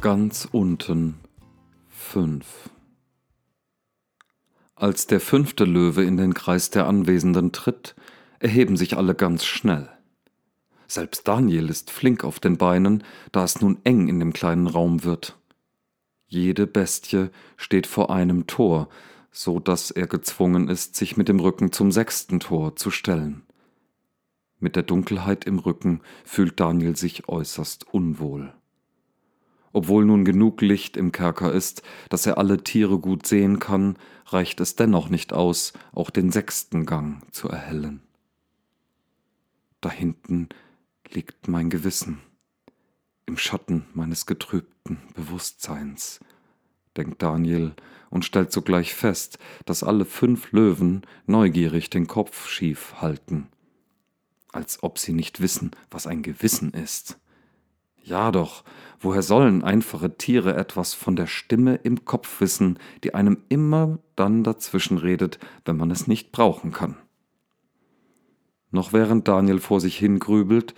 Ganz unten fünf. Als der fünfte Löwe in den Kreis der Anwesenden tritt, erheben sich alle ganz schnell. Selbst Daniel ist flink auf den Beinen, da es nun eng in dem kleinen Raum wird. Jede Bestie steht vor einem Tor, so dass er gezwungen ist, sich mit dem Rücken zum sechsten Tor zu stellen. Mit der Dunkelheit im Rücken fühlt Daniel sich äußerst unwohl. Obwohl nun genug Licht im Kerker ist, dass er alle Tiere gut sehen kann, reicht es dennoch nicht aus, auch den sechsten Gang zu erhellen. Da hinten liegt mein Gewissen, im Schatten meines getrübten Bewusstseins, denkt Daniel und stellt sogleich fest, dass alle fünf Löwen neugierig den Kopf schief halten, als ob sie nicht wissen, was ein Gewissen ist. Ja doch, woher sollen einfache Tiere etwas von der Stimme im Kopf wissen, die einem immer dann dazwischen redet, wenn man es nicht brauchen kann? Noch während Daniel vor sich hingrübelt,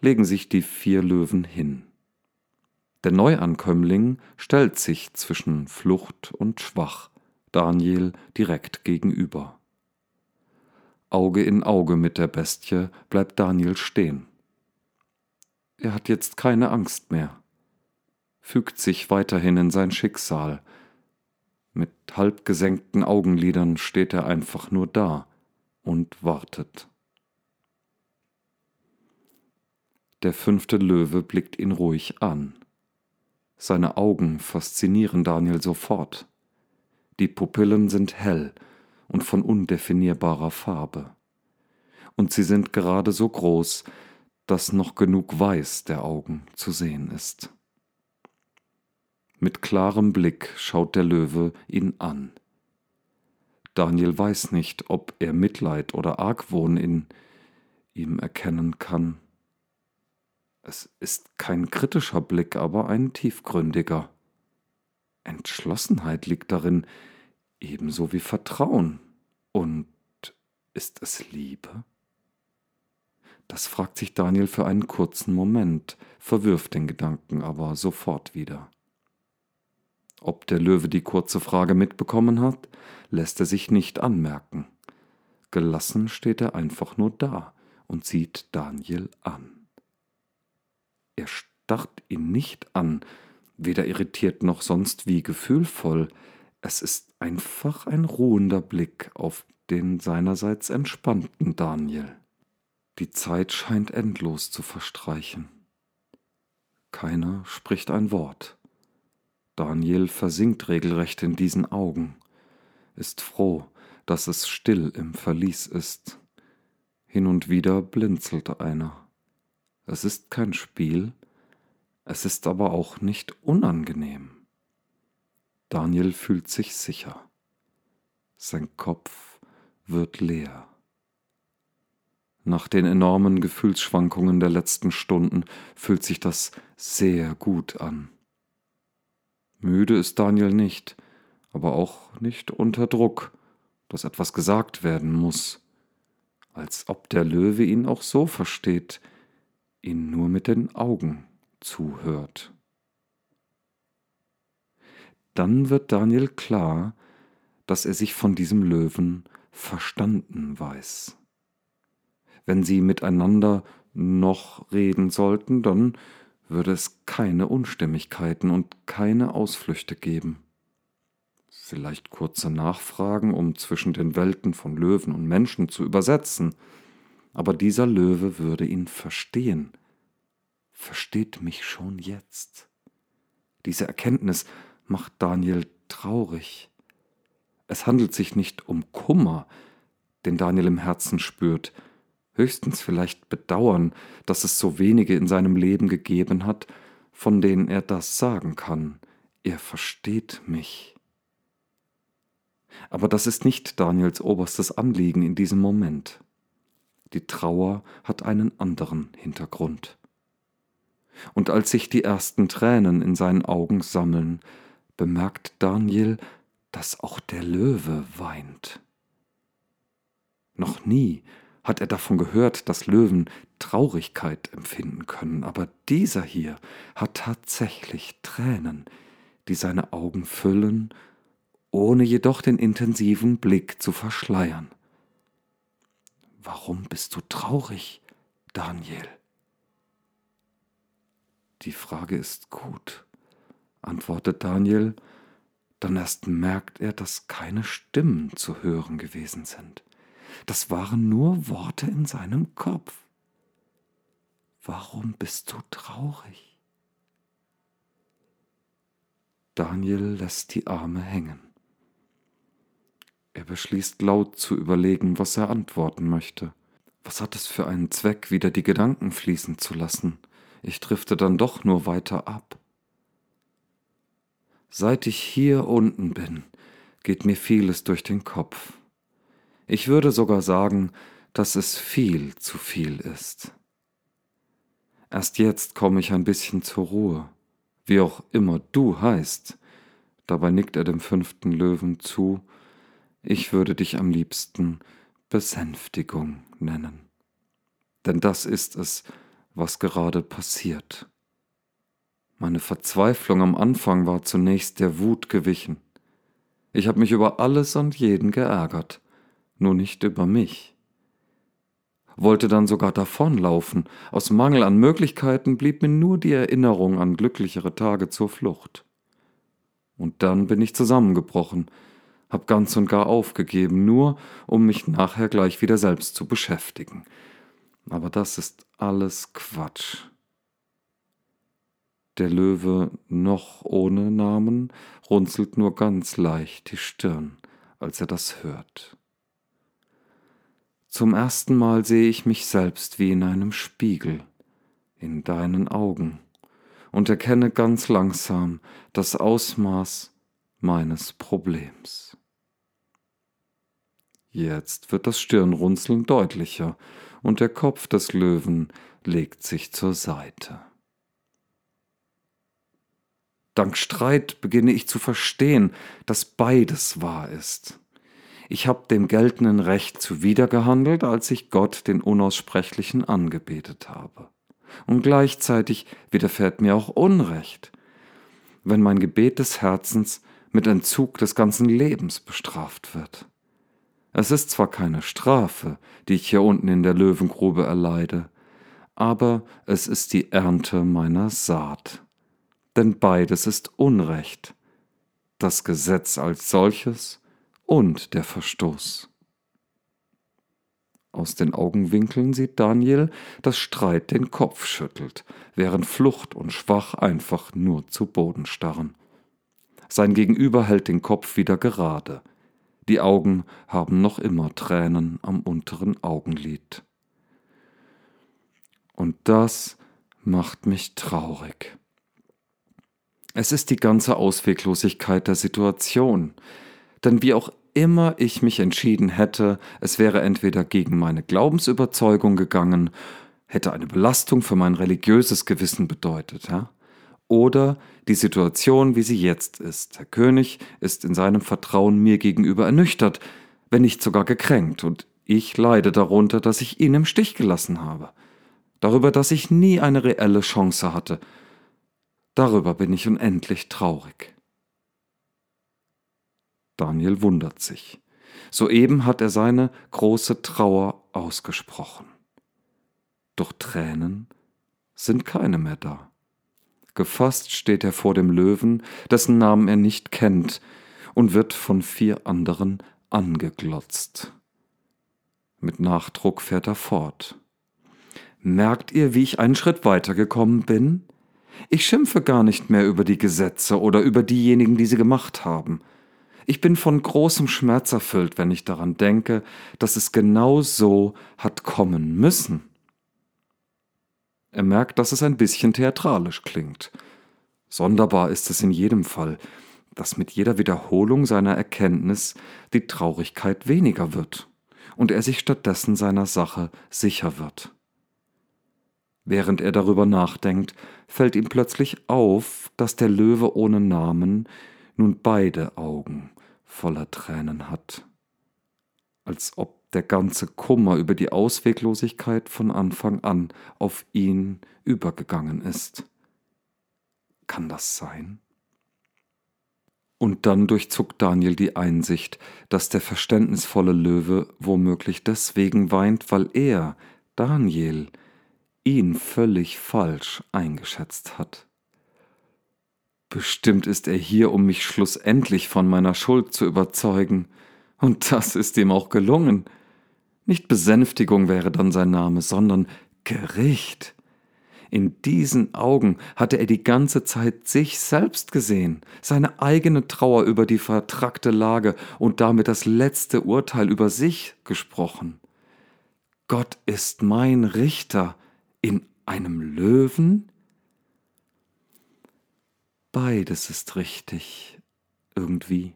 legen sich die vier Löwen hin. Der Neuankömmling stellt sich zwischen Flucht und Schwach, Daniel direkt gegenüber. Auge in Auge mit der Bestie bleibt Daniel stehen. Er hat jetzt keine Angst mehr, fügt sich weiterhin in sein Schicksal. Mit halb gesenkten Augenlidern steht er einfach nur da und wartet. Der fünfte Löwe blickt ihn ruhig an. Seine Augen faszinieren Daniel sofort. Die Pupillen sind hell und von undefinierbarer Farbe. Und sie sind gerade so groß, dass noch genug Weiß der Augen zu sehen ist. Mit klarem Blick schaut der Löwe ihn an. Daniel weiß nicht, ob er Mitleid oder Argwohn in ihm erkennen kann. Es ist kein kritischer Blick, aber ein tiefgründiger. Entschlossenheit liegt darin, ebenso wie Vertrauen. Und ist es Liebe? Das fragt sich Daniel für einen kurzen Moment, verwirft den Gedanken aber sofort wieder. Ob der Löwe die kurze Frage mitbekommen hat, lässt er sich nicht anmerken. Gelassen steht er einfach nur da und sieht Daniel an. Er starrt ihn nicht an, weder irritiert noch sonst wie gefühlvoll. Es ist einfach ein ruhender Blick auf den seinerseits entspannten Daniel. Die Zeit scheint endlos zu verstreichen. Keiner spricht ein Wort. Daniel versinkt regelrecht in diesen Augen, ist froh, dass es still im Verlies ist. Hin und wieder blinzelt einer. Es ist kein Spiel, es ist aber auch nicht unangenehm. Daniel fühlt sich sicher. Sein Kopf wird leer. Nach den enormen Gefühlsschwankungen der letzten Stunden fühlt sich das sehr gut an. Müde ist Daniel nicht, aber auch nicht unter Druck, dass etwas gesagt werden muss, als ob der Löwe ihn auch so versteht, ihn nur mit den Augen zuhört. Dann wird Daniel klar, dass er sich von diesem Löwen verstanden weiß wenn sie miteinander noch reden sollten, dann würde es keine Unstimmigkeiten und keine Ausflüchte geben. Vielleicht kurze Nachfragen, um zwischen den Welten von Löwen und Menschen zu übersetzen, aber dieser Löwe würde ihn verstehen, versteht mich schon jetzt. Diese Erkenntnis macht Daniel traurig. Es handelt sich nicht um Kummer, den Daniel im Herzen spürt, höchstens vielleicht bedauern, dass es so wenige in seinem Leben gegeben hat, von denen er das sagen kann. Er versteht mich. Aber das ist nicht Daniels oberstes Anliegen in diesem Moment. Die Trauer hat einen anderen Hintergrund. Und als sich die ersten Tränen in seinen Augen sammeln, bemerkt Daniel, dass auch der Löwe weint. Noch nie hat er davon gehört, dass Löwen Traurigkeit empfinden können, aber dieser hier hat tatsächlich Tränen, die seine Augen füllen, ohne jedoch den intensiven Blick zu verschleiern. Warum bist du traurig, Daniel? Die Frage ist gut, antwortet Daniel, dann erst merkt er, dass keine Stimmen zu hören gewesen sind. Das waren nur Worte in seinem Kopf. Warum bist du traurig? Daniel lässt die Arme hängen. Er beschließt laut zu überlegen, was er antworten möchte. Was hat es für einen Zweck, wieder die Gedanken fließen zu lassen? Ich drifte dann doch nur weiter ab. Seit ich hier unten bin, geht mir vieles durch den Kopf. Ich würde sogar sagen, dass es viel zu viel ist. Erst jetzt komme ich ein bisschen zur Ruhe, wie auch immer du heißt. Dabei nickt er dem fünften Löwen zu. Ich würde dich am liebsten Besänftigung nennen. Denn das ist es, was gerade passiert. Meine Verzweiflung am Anfang war zunächst der Wut gewichen. Ich habe mich über alles und jeden geärgert nur nicht über mich. Wollte dann sogar davonlaufen, aus Mangel an Möglichkeiten blieb mir nur die Erinnerung an glücklichere Tage zur Flucht. Und dann bin ich zusammengebrochen, hab ganz und gar aufgegeben, nur um mich nachher gleich wieder selbst zu beschäftigen. Aber das ist alles Quatsch. Der Löwe, noch ohne Namen, runzelt nur ganz leicht die Stirn, als er das hört. Zum ersten Mal sehe ich mich selbst wie in einem Spiegel, in deinen Augen, und erkenne ganz langsam das Ausmaß meines Problems. Jetzt wird das Stirnrunzeln deutlicher und der Kopf des Löwen legt sich zur Seite. Dank Streit beginne ich zu verstehen, dass beides wahr ist. Ich habe dem geltenden Recht zuwidergehandelt, als ich Gott den Unaussprechlichen angebetet habe. Und gleichzeitig widerfährt mir auch Unrecht, wenn mein Gebet des Herzens mit Entzug des ganzen Lebens bestraft wird. Es ist zwar keine Strafe, die ich hier unten in der Löwengrube erleide, aber es ist die Ernte meiner Saat. Denn beides ist Unrecht, das Gesetz als solches und der Verstoß. Aus den Augenwinkeln sieht Daniel, dass Streit den Kopf schüttelt, während Flucht und Schwach einfach nur zu Boden starren. Sein Gegenüber hält den Kopf wieder gerade. Die Augen haben noch immer Tränen am unteren Augenlid. Und das macht mich traurig. Es ist die ganze Ausweglosigkeit der Situation, denn wie auch immer ich mich entschieden hätte, es wäre entweder gegen meine Glaubensüberzeugung gegangen, hätte eine Belastung für mein religiöses Gewissen bedeutet, ja? oder die Situation, wie sie jetzt ist. Der König ist in seinem Vertrauen mir gegenüber ernüchtert, wenn nicht sogar gekränkt, und ich leide darunter, dass ich ihn im Stich gelassen habe, darüber, dass ich nie eine reelle Chance hatte. Darüber bin ich unendlich traurig. Daniel wundert sich. Soeben hat er seine große Trauer ausgesprochen. Doch Tränen sind keine mehr da. Gefasst steht er vor dem Löwen, dessen Namen er nicht kennt, und wird von vier anderen angeglotzt. Mit Nachdruck fährt er fort. Merkt ihr, wie ich einen Schritt weitergekommen bin? Ich schimpfe gar nicht mehr über die Gesetze oder über diejenigen, die sie gemacht haben. Ich bin von großem Schmerz erfüllt, wenn ich daran denke, dass es genau so hat kommen müssen. Er merkt, dass es ein bisschen theatralisch klingt. Sonderbar ist es in jedem Fall, dass mit jeder Wiederholung seiner Erkenntnis die Traurigkeit weniger wird und er sich stattdessen seiner Sache sicher wird. Während er darüber nachdenkt, fällt ihm plötzlich auf, dass der Löwe ohne Namen nun beide Augen voller Tränen hat, als ob der ganze Kummer über die Ausweglosigkeit von Anfang an auf ihn übergegangen ist. Kann das sein? Und dann durchzuckt Daniel die Einsicht, dass der verständnisvolle Löwe womöglich deswegen weint, weil er, Daniel, ihn völlig falsch eingeschätzt hat. Bestimmt ist er hier, um mich schlussendlich von meiner Schuld zu überzeugen, und das ist ihm auch gelungen. Nicht Besänftigung wäre dann sein Name, sondern Gericht. In diesen Augen hatte er die ganze Zeit sich selbst gesehen, seine eigene Trauer über die vertrackte Lage und damit das letzte Urteil über sich gesprochen. Gott ist mein Richter in einem Löwen? Beides ist richtig, irgendwie,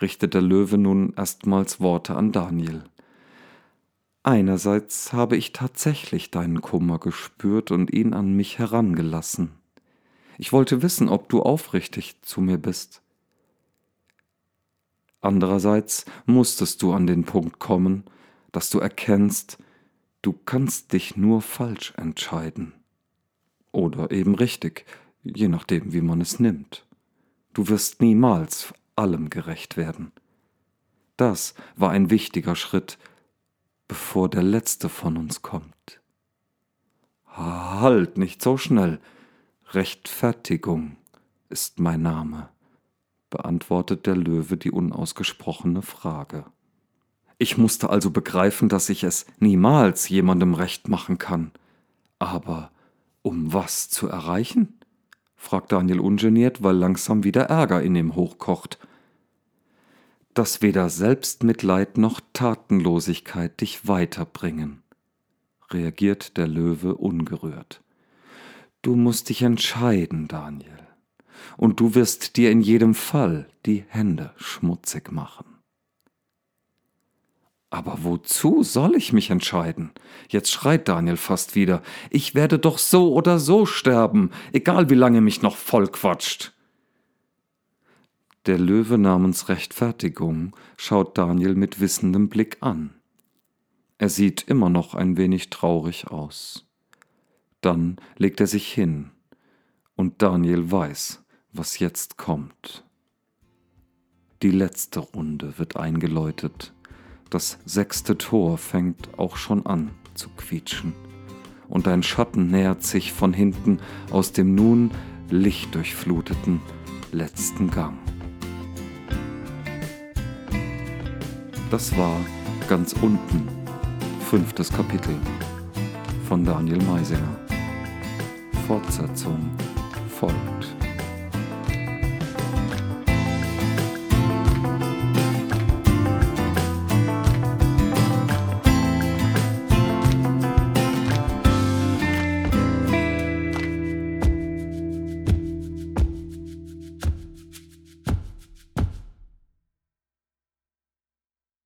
richtet der Löwe nun erstmals Worte an Daniel. Einerseits habe ich tatsächlich deinen Kummer gespürt und ihn an mich herangelassen. Ich wollte wissen, ob du aufrichtig zu mir bist. Andererseits musstest du an den Punkt kommen, dass du erkennst, du kannst dich nur falsch entscheiden. Oder eben richtig, je nachdem, wie man es nimmt. Du wirst niemals allem gerecht werden. Das war ein wichtiger Schritt, bevor der letzte von uns kommt. Halt, nicht so schnell. Rechtfertigung ist mein Name, beantwortet der Löwe die unausgesprochene Frage. Ich musste also begreifen, dass ich es niemals jemandem recht machen kann. Aber um was zu erreichen? Fragt Daniel ungeniert, weil langsam wieder Ärger in ihm hochkocht dass weder Selbstmitleid noch Tatenlosigkeit dich weiterbringen, reagiert der Löwe ungerührt. Du musst dich entscheiden, Daniel, und du wirst dir in jedem Fall die Hände schmutzig machen. Aber wozu soll ich mich entscheiden? Jetzt schreit Daniel fast wieder. Ich werde doch so oder so sterben, egal wie lange mich noch vollquatscht. Der Löwe namens Rechtfertigung schaut Daniel mit wissendem Blick an. Er sieht immer noch ein wenig traurig aus. Dann legt er sich hin, und Daniel weiß, was jetzt kommt. Die letzte Runde wird eingeläutet. Das sechste Tor fängt auch schon an zu quietschen. Und ein Schatten nähert sich von hinten aus dem nun lichtdurchfluteten letzten Gang. Das war ganz unten, fünftes Kapitel von Daniel Meisinger. Fortsetzung folgt.